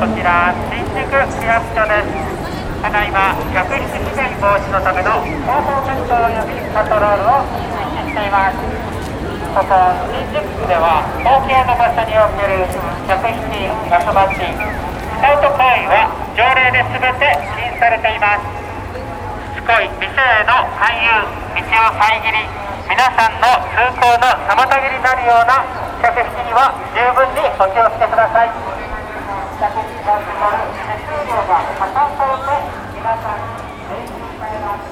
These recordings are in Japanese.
こちら新宿区役所です。ただいま客室被害防止のための広報活動及びパトロールを実施していますここ新宿区では公共の場所における客室ガスバッチスカウト行為は条例で全て禁止されていますしつこい店への勧誘道を遮り皆さんの通行の妨げになるような客室には十分にお気をつけください客室が決まる手数料が加算されて皆さん請求されます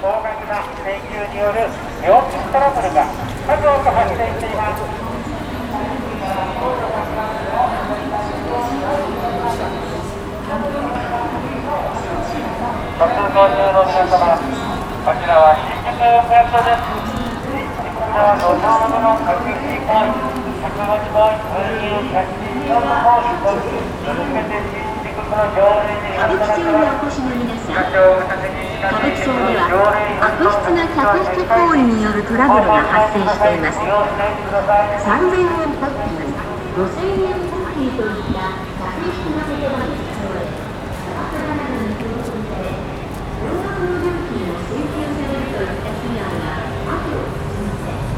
高額な請求による料金トラブルが数多く発生しています。ご通行中の皆様こちらは新宿区役所ですこちらは路上物の客引き行為客持ち行為運輸客引き用の行為と続けて新宿の条例に違歌反と舞なっております伎町にお越しの皆さん。場所をお立てに歌舞伎町では悪質な客引き行為によるトラブルが発生しています。3000円パッキー5000円パッキーといった客引きの言葉に使われ高価などに共通され高額の料金を請求されるといった。被害が後を絶ちません